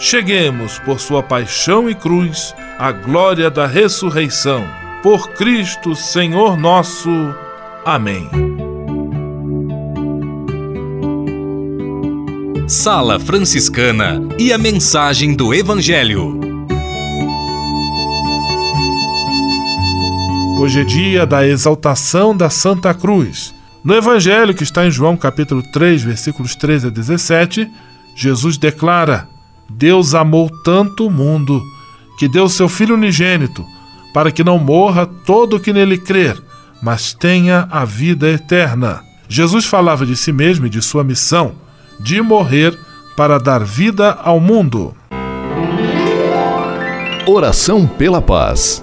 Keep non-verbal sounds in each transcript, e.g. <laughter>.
cheguemos, por sua paixão e cruz, à glória da ressurreição. Por Cristo, Senhor nosso. Amém. Sala Franciscana e a mensagem do Evangelho. Hoje é dia da exaltação da Santa Cruz. No Evangelho que está em João capítulo 3, versículos 13 a 17, Jesus declara: Deus amou tanto o mundo que deu seu Filho unigênito, para que não morra todo o que nele crer, mas tenha a vida eterna. Jesus falava de si mesmo e de sua missão, de morrer para dar vida ao mundo. Oração pela paz.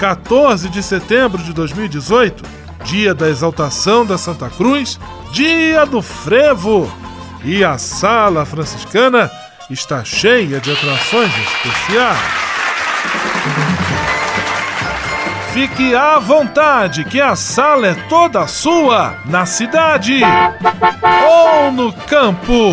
14 de setembro de 2018, dia da exaltação da Santa Cruz, dia do frevo. E a sala franciscana está cheia de atrações especiais. Fique à vontade, que a sala é toda sua, na cidade ou no campo.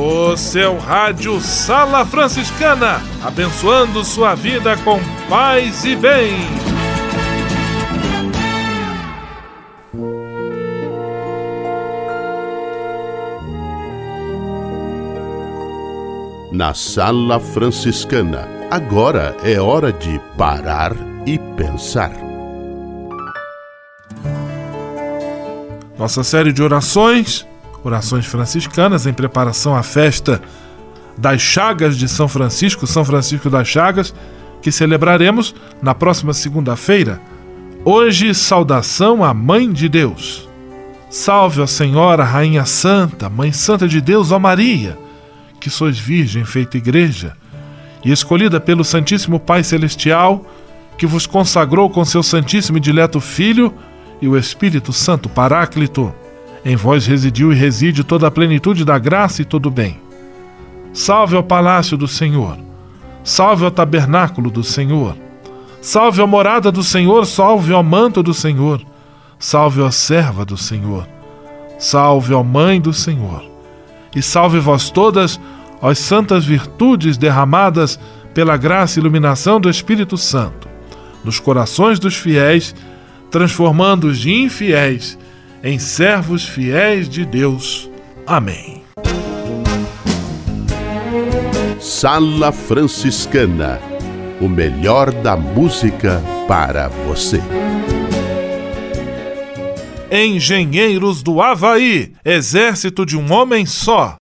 O seu rádio Sala Franciscana, abençoando sua vida com paz e bem. Na Sala Franciscana, agora é hora de parar e pensar. Nossa série de orações, orações franciscanas em preparação à festa das Chagas de São Francisco, São Francisco das Chagas, que celebraremos na próxima segunda-feira. Hoje, saudação à Mãe de Deus. Salve, ó Senhora, Rainha Santa, Mãe Santa de Deus, ó Maria, que sois Virgem feita Igreja, e escolhida pelo Santíssimo Pai Celestial, que vos consagrou com seu Santíssimo e Dileto Filho e o Espírito Santo Paráclito. Em vós residiu e reside toda a plenitude da graça e todo o bem. Salve ao palácio do Senhor. Salve ao tabernáculo do Senhor. Salve a morada do Senhor, salve ao manto do Senhor. Salve a serva do Senhor. Salve a mãe do Senhor. E salve vós todas, ó santas virtudes derramadas pela graça e iluminação do Espírito Santo, nos corações dos fiéis, transformando-os de infiéis em servos fiéis de Deus. Amém. Sala Franciscana o melhor da música para você. Engenheiros do Havaí Exército de um Homem Só.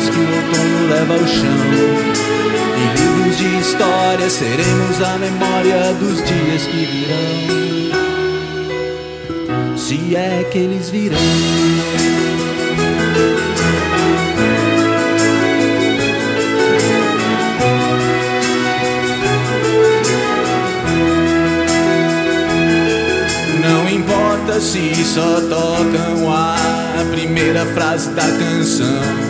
flores que o outono leva ao chão. Em livros de história seremos a memória dos dias que virão. Se é que eles virão. se só tocam a primeira frase da canção.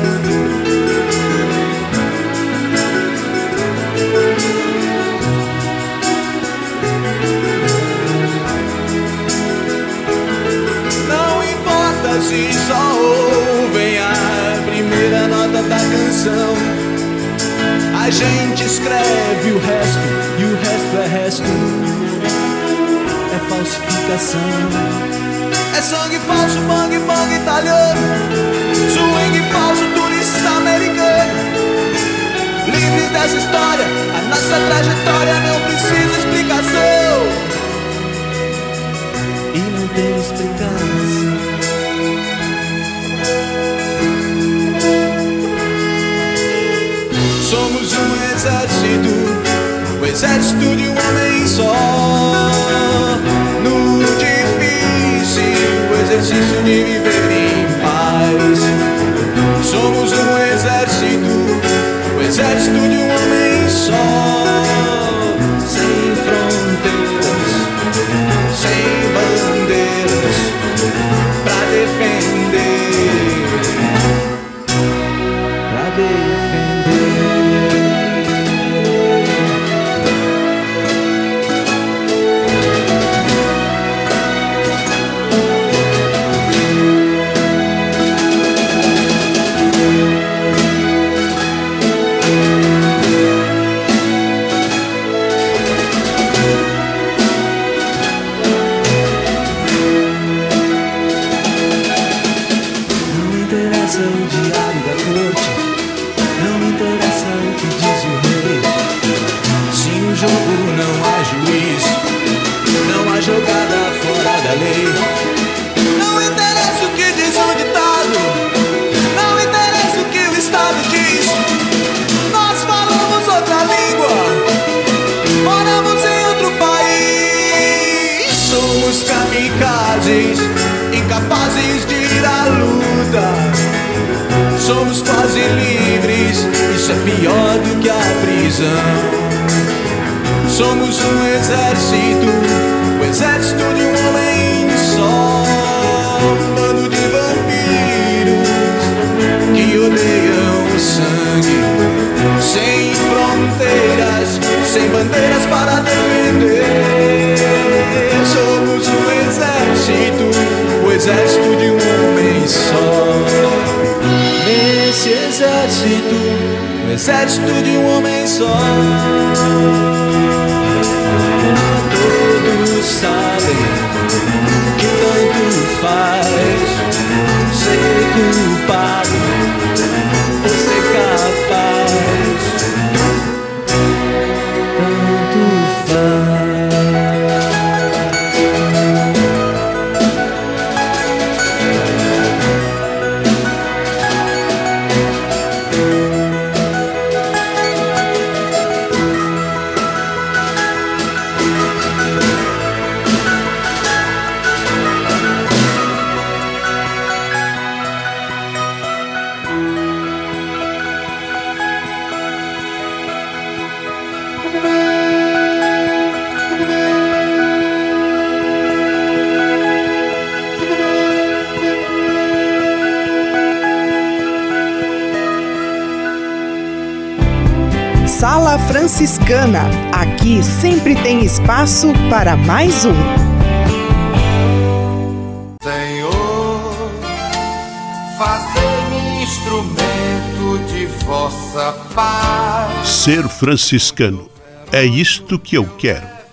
de viver em paz, somos um exército, o exército de um homem só. Não interessa o que diz o ditado, não interessa o que o Estado diz. Nós falamos outra língua, moramos em outro país. Somos kamikazes, incapazes de ir à luta. Somos quase livres, isso é pior do que a prisão. Somos um exército, o exército de um homem. sem bandeiras para defender. Somos o exército, o exército de um homem só. Nesse exército, o exército de um homem só. Franciscana. Aqui sempre tem espaço para mais um. Senhor, fazer-me instrumento de vossa paz. Ser franciscano é isto que eu quero.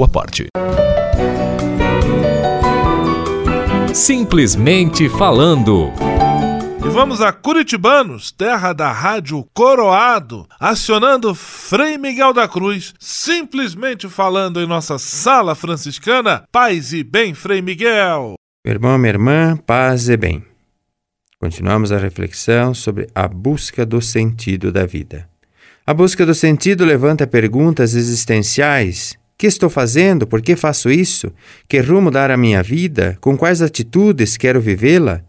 sua parte. Simplesmente falando. E vamos a Curitibanos, terra da rádio Coroado, acionando Frei Miguel da Cruz, simplesmente falando em nossa sala franciscana. Paz e bem, Frei Miguel. Meu irmão, minha irmã, paz e bem. Continuamos a reflexão sobre a busca do sentido da vida. A busca do sentido levanta perguntas existenciais que estou fazendo? Por que faço isso? Que rumo dar à minha vida? Com quais atitudes quero vivê-la?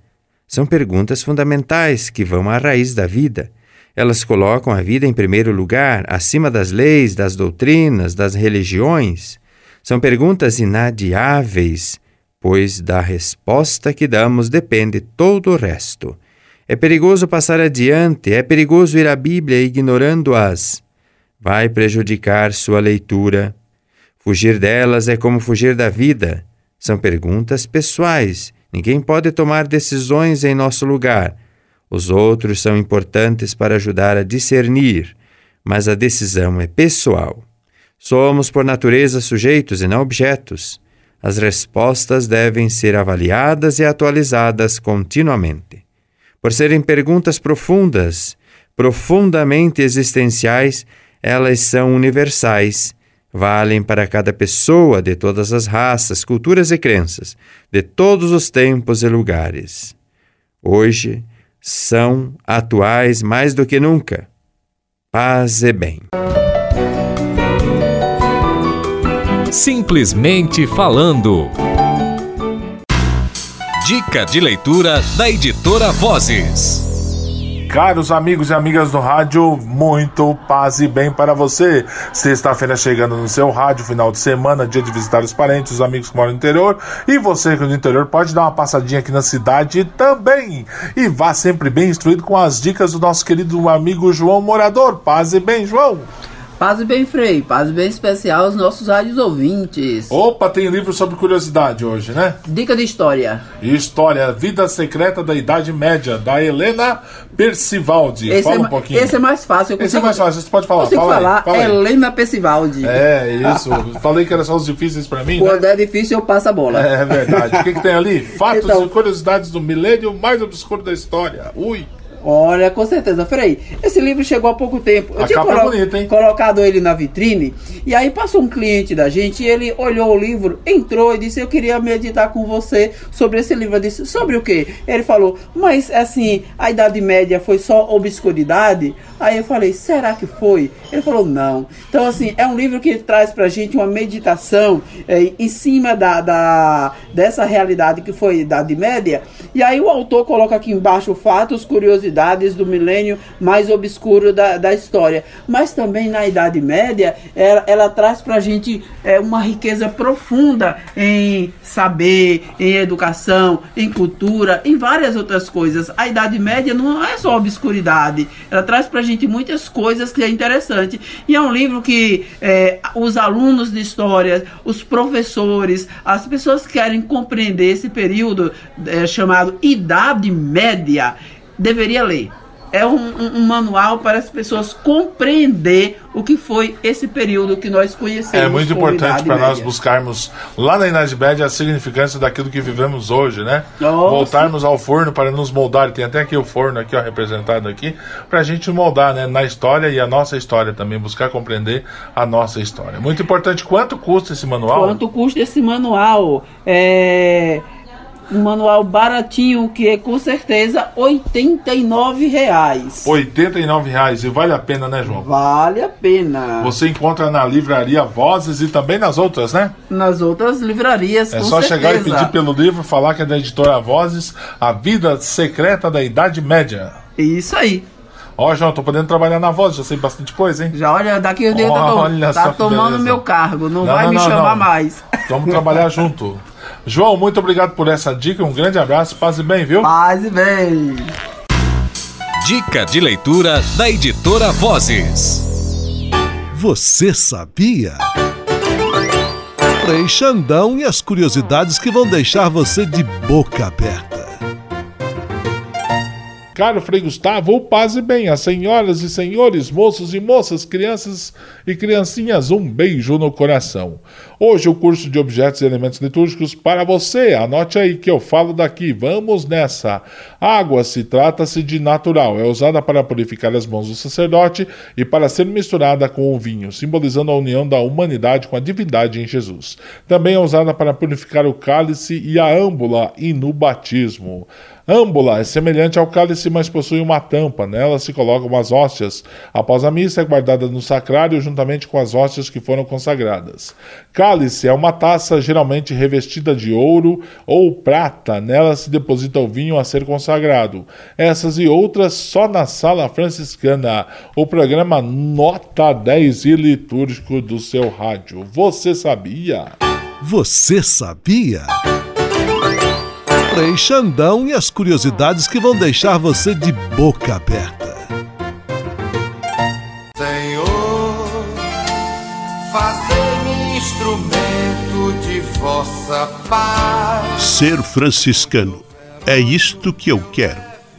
São perguntas fundamentais que vão à raiz da vida. Elas colocam a vida em primeiro lugar, acima das leis, das doutrinas, das religiões. São perguntas inadiáveis, pois da resposta que damos depende todo o resto. É perigoso passar adiante, é perigoso ir à Bíblia ignorando-as. Vai prejudicar sua leitura Fugir delas é como fugir da vida. São perguntas pessoais. Ninguém pode tomar decisões em nosso lugar. Os outros são importantes para ajudar a discernir, mas a decisão é pessoal. Somos, por natureza, sujeitos e não objetos. As respostas devem ser avaliadas e atualizadas continuamente. Por serem perguntas profundas, profundamente existenciais, elas são universais valem para cada pessoa de todas as raças, culturas e crenças, de todos os tempos e lugares. Hoje são atuais mais do que nunca. Paz e bem. Simplesmente falando. Dica de leitura da editora Vozes. Caros amigos e amigas do rádio, muito paz e bem para você. Sexta-feira chegando no seu rádio, final de semana, dia de visitar os parentes, os amigos que moram no interior. E você que é do interior pode dar uma passadinha aqui na cidade também. E vá sempre bem instruído com as dicas do nosso querido amigo João Morador. Paz e bem, João. Paz e bem, Frei. Paz e bem especial aos nossos rádios ouvintes. Opa, tem livro sobre curiosidade hoje, né? Dica de história. História, Vida Secreta da Idade Média, da Helena Percivaldi. Esse Fala é, um pouquinho. Esse é mais fácil. Esse é mais fácil, você pode falar. Consigo fala falar, aí, fala aí. Helena Percivaldi. É, isso. <laughs> Falei que eram só os difíceis pra mim, Quando né? é difícil, eu passo a bola. É verdade. O que, que tem ali? <laughs> Fatos Então- e curiosidades do milênio mais obscuro da história. Ui. Olha, com certeza. Frei, esse livro chegou há pouco tempo. Eu A tinha é colo- bonita, hein? colocado ele na vitrine. E aí passou um cliente da gente e ele olhou o livro, entrou e disse: Eu queria meditar com você sobre esse livro. Eu disse: Sobre o quê? Ele falou: Mas assim, a Idade Média foi só obscuridade? Aí eu falei: Será que foi? Ele falou: Não. Então, assim, é um livro que traz pra gente uma meditação eh, em cima da, da- dessa realidade que foi a Idade Média. E aí o autor coloca aqui embaixo fatos, curiosidades do milênio mais obscuro da, da história. Mas também na Idade Média, ela, ela traz pra gente é, uma riqueza profunda em saber, em educação, em cultura, em várias outras coisas. A Idade Média não é só obscuridade, ela traz pra gente muitas coisas que é interessante. E é um livro que é, os alunos de história, os professores, as pessoas que querem compreender esse período é, chamado Idade Média, deveria ler. É um, um- um manual para as pessoas compreender o que foi esse período que nós conhecemos. É muito importante para nós buscarmos lá na Idade Média a significância daquilo que vivemos hoje, né? Nossa. Voltarmos ao forno para nos moldar. Tem até aqui o forno aqui, ó, representado aqui, para a gente moldar, né? Na história e a nossa história também, buscar compreender a nossa história. Muito importante. Quanto custa esse manual? Quanto custa esse manual? É um manual baratinho que é com certeza 89 reais. 89 reais. E vale a pena, né, João? Vale a pena. Você encontra na livraria Vozes e também nas outras, né? Nas outras livrarias, É só certeza. chegar e pedir pelo livro, falar que é da editora Vozes, A Vida Secreta da Idade Média. Isso aí. Ó, João, tô podendo trabalhar na voz, já sei bastante coisa, hein? Já olha, daqui o dia tá, Olha tá tomando beleza. meu cargo, não, Não, vai não, me não, chamar mais. Vamos trabalhar junto. <laughs> João, muito obrigado por essa dica, um grande abraço, paz e bem, viu? Paz e bem. Dica de leitura da editora Vozes. Você sabia? Frei Xandão e as curiosidades que vão deixar você de boca aberta. Caro Frei Gustavo, paz e bem, as senhoras e senhores, moços e moças, crianças e criancinhas, um beijo no coração. Hoje o curso de objetos e elementos litúrgicos para você. Anote aí que eu falo daqui. Vamos nessa. Água se trata-se de natural, é usada para purificar as mãos do sacerdote e para ser misturada com o vinho, simbolizando a união da humanidade com a divindade em Jesus. Também é usada para purificar o cálice e a âmbula e no batismo. Âmbula é semelhante ao cálice, mas possui uma tampa. Nela se colocam as hóstias. Após a missa, é guardada no sacrário juntamente com as hóstias que foram consagradas. Cálice é uma taça geralmente revestida de ouro ou prata. Nela se deposita o vinho a ser consagrado. Essas e outras só na Sala Franciscana. O programa Nota 10 e litúrgico do seu rádio. Você sabia? Você sabia? Frei Xandão e as curiosidades que vão deixar você de boca aberta. Senhor, fazei-me instrumento de vossa paz. Ser franciscano. É isto que eu quero.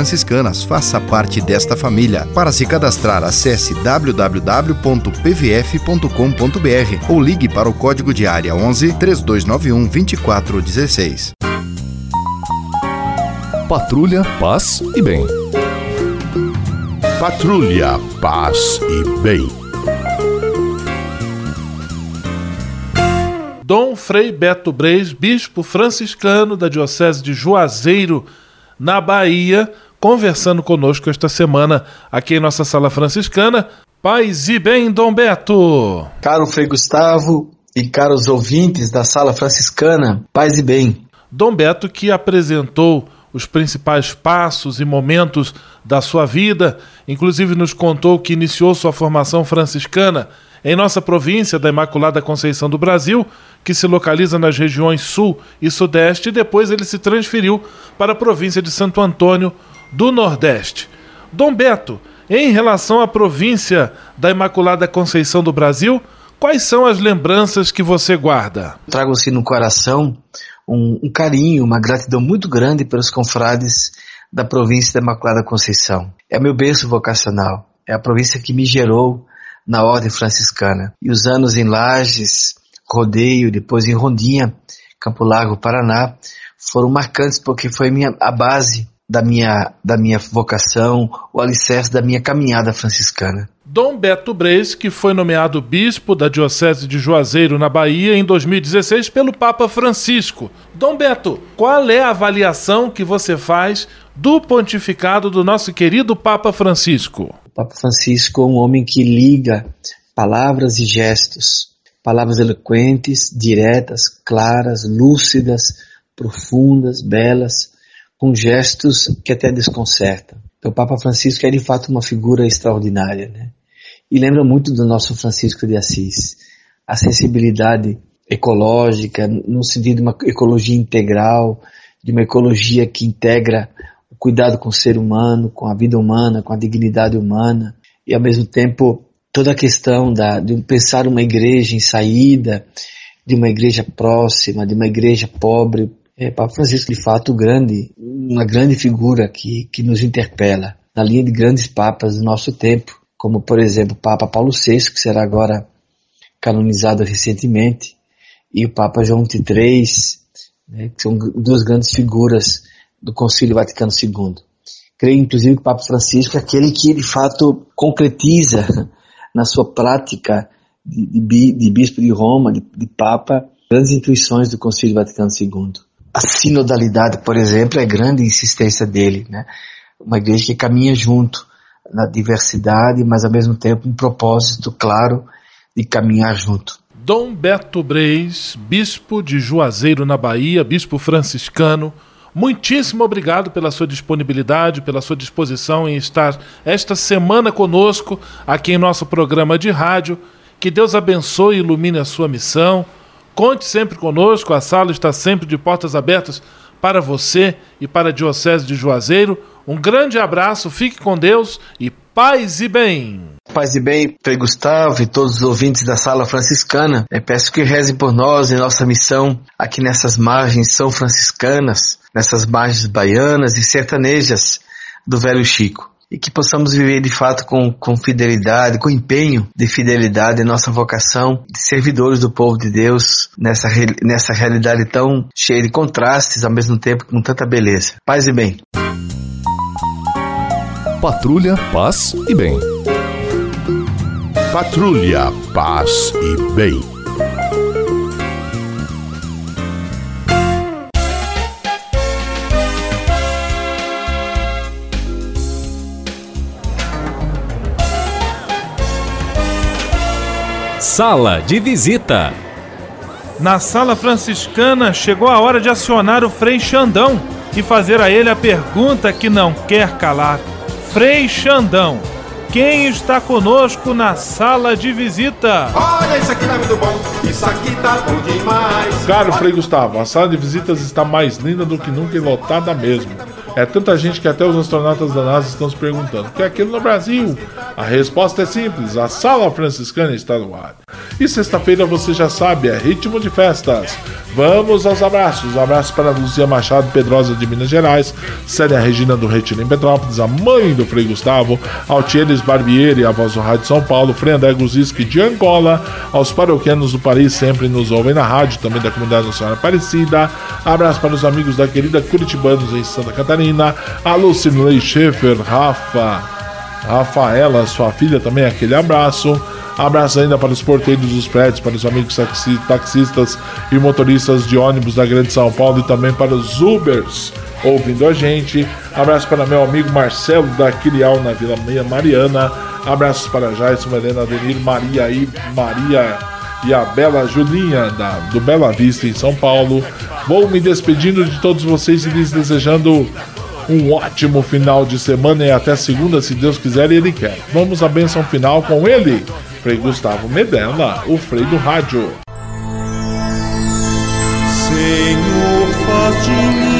franciscanas. Faça parte desta família. Para se cadastrar, acesse www.pvf.com.br ou ligue para o código de área 11 3291 2416. Patrulha, paz e bem. Patrulha, paz e bem. Dom Frei Beto Breis, bispo franciscano da Diocese de Juazeiro, na Bahia, conversando conosco esta semana aqui em nossa sala franciscana. Paz e bem, Dom Beto! Caro Frei Gustavo e caros ouvintes da sala franciscana, paz e bem. Dom Beto que apresentou os principais passos e momentos da sua vida, inclusive nos contou que iniciou sua formação franciscana em nossa província da Imaculada Conceição do Brasil, que se localiza nas regiões Sul e Sudeste, e depois ele se transferiu para a província de Santo Antônio do Nordeste. Dom Beto, em relação à província da Imaculada Conceição do Brasil, quais são as lembranças que você guarda? Trago assim no coração um, um carinho, uma gratidão muito grande pelos confrades da província da Imaculada Conceição. É meu berço vocacional, é a província que me gerou na ordem franciscana. E os anos em Lages, Rodeio, depois em Rondinha, Campo Largo, Paraná, foram marcantes porque foi minha, a base da minha, da minha vocação, o alicerce da minha caminhada franciscana. Dom Beto Breis, que foi nomeado bispo da Diocese de Juazeiro, na Bahia, em 2016 pelo Papa Francisco. Dom Beto, qual é a avaliação que você faz do pontificado do nosso querido Papa Francisco? O Papa Francisco é um homem que liga palavras e gestos, palavras eloquentes, diretas, claras, lúcidas, profundas, belas, com gestos que até desconcertam. Então, o Papa Francisco é de fato uma figura extraordinária, né? E lembra muito do nosso Francisco de Assis. A sensibilidade ecológica, no sentido de uma ecologia integral, de uma ecologia que integra o cuidado com o ser humano, com a vida humana, com a dignidade humana, e ao mesmo tempo toda a questão da, de pensar uma igreja em saída, de uma igreja próxima, de uma igreja pobre. É, Papa Francisco, de fato, grande, uma grande figura que, que nos interpela na linha de grandes papas do nosso tempo, como, por exemplo, o Papa Paulo VI, que será agora canonizado recentemente, e o Papa João XXIII, né, que são duas grandes figuras do Concílio Vaticano II. Creio, inclusive, que o Papa Francisco é aquele que, de fato, concretiza <laughs> na sua prática de, de, de bispo de Roma, de, de, Papa, grandes intuições do Concílio Vaticano II. A sinodalidade, por exemplo, é grande insistência dele, né? Uma igreja que caminha junto na diversidade, mas ao mesmo tempo um propósito claro de caminhar junto. Dom Beto Breis, bispo de Juazeiro, na Bahia, bispo franciscano, muitíssimo obrigado pela sua disponibilidade, pela sua disposição em estar esta semana conosco aqui em nosso programa de rádio. Que Deus abençoe e ilumine a sua missão. Conte sempre conosco, a sala está sempre de portas abertas para você e para a Diocese de Juazeiro. Um grande abraço, fique com Deus e paz e bem. Paz e bem, Frei Gustavo e todos os ouvintes da Sala Franciscana. Eu peço que rezem por nós em nossa missão aqui nessas margens são franciscanas, nessas margens baianas e sertanejas do Velho Chico. E que possamos viver de fato com, com fidelidade, com empenho de fidelidade nossa vocação de servidores do povo de Deus nessa, nessa realidade tão cheia de contrastes, ao mesmo tempo com tanta beleza. Paz e bem. Patrulha, paz e bem. Patrulha, paz e bem. Sala de visita. Na sala franciscana chegou a hora de acionar o Frei Xandão e fazer a ele a pergunta que não quer calar. Frei Xandão, quem está conosco na sala de visita? Olha, isso aqui tá muito bom, isso aqui tá bom demais. Caro Frei Gustavo, a sala de visitas está mais linda do que nunca e lotada mesmo. É tanta gente que até os astronautas da NASA estão se perguntando: o que é aquilo no Brasil? A resposta é simples: a sala franciscana está no ar. E sexta-feira você já sabe, é ritmo de festas. Vamos aos abraços. Abraço para Luzia Machado Pedrosa de Minas Gerais, Célia Regina do Retiro em Petrópolis, a mãe do Frei Gustavo, Altieres Barbieri, a voz do Rádio São Paulo, Frei André Guziski de Angola, aos paroquianos do Paris, sempre nos ouvem na rádio, também da comunidade nacional Aparecida. Abraço para os amigos da querida Curitibanos em Santa Catarina, a Lucilei Schaefer, Rafa, Rafaela, sua filha também, aquele abraço. Abraço ainda para os porteiros dos prédios, para os amigos taxistas e motoristas de ônibus da Grande São Paulo e também para os Ubers ouvindo a gente. Abraço para meu amigo Marcelo da Quirial na Vila Meia Mariana. Abraços para Jason, Helena, Adenir, Maria e Maria e a Bela Julinha da, do Bela Vista em São Paulo. Vou me despedindo de todos vocês e lhes desejando um ótimo final de semana e até segunda, se Deus quiser e Ele quer. Vamos à benção final com ele, Frei Gustavo Medella, o Frei do Rádio. Senhor, faz de mim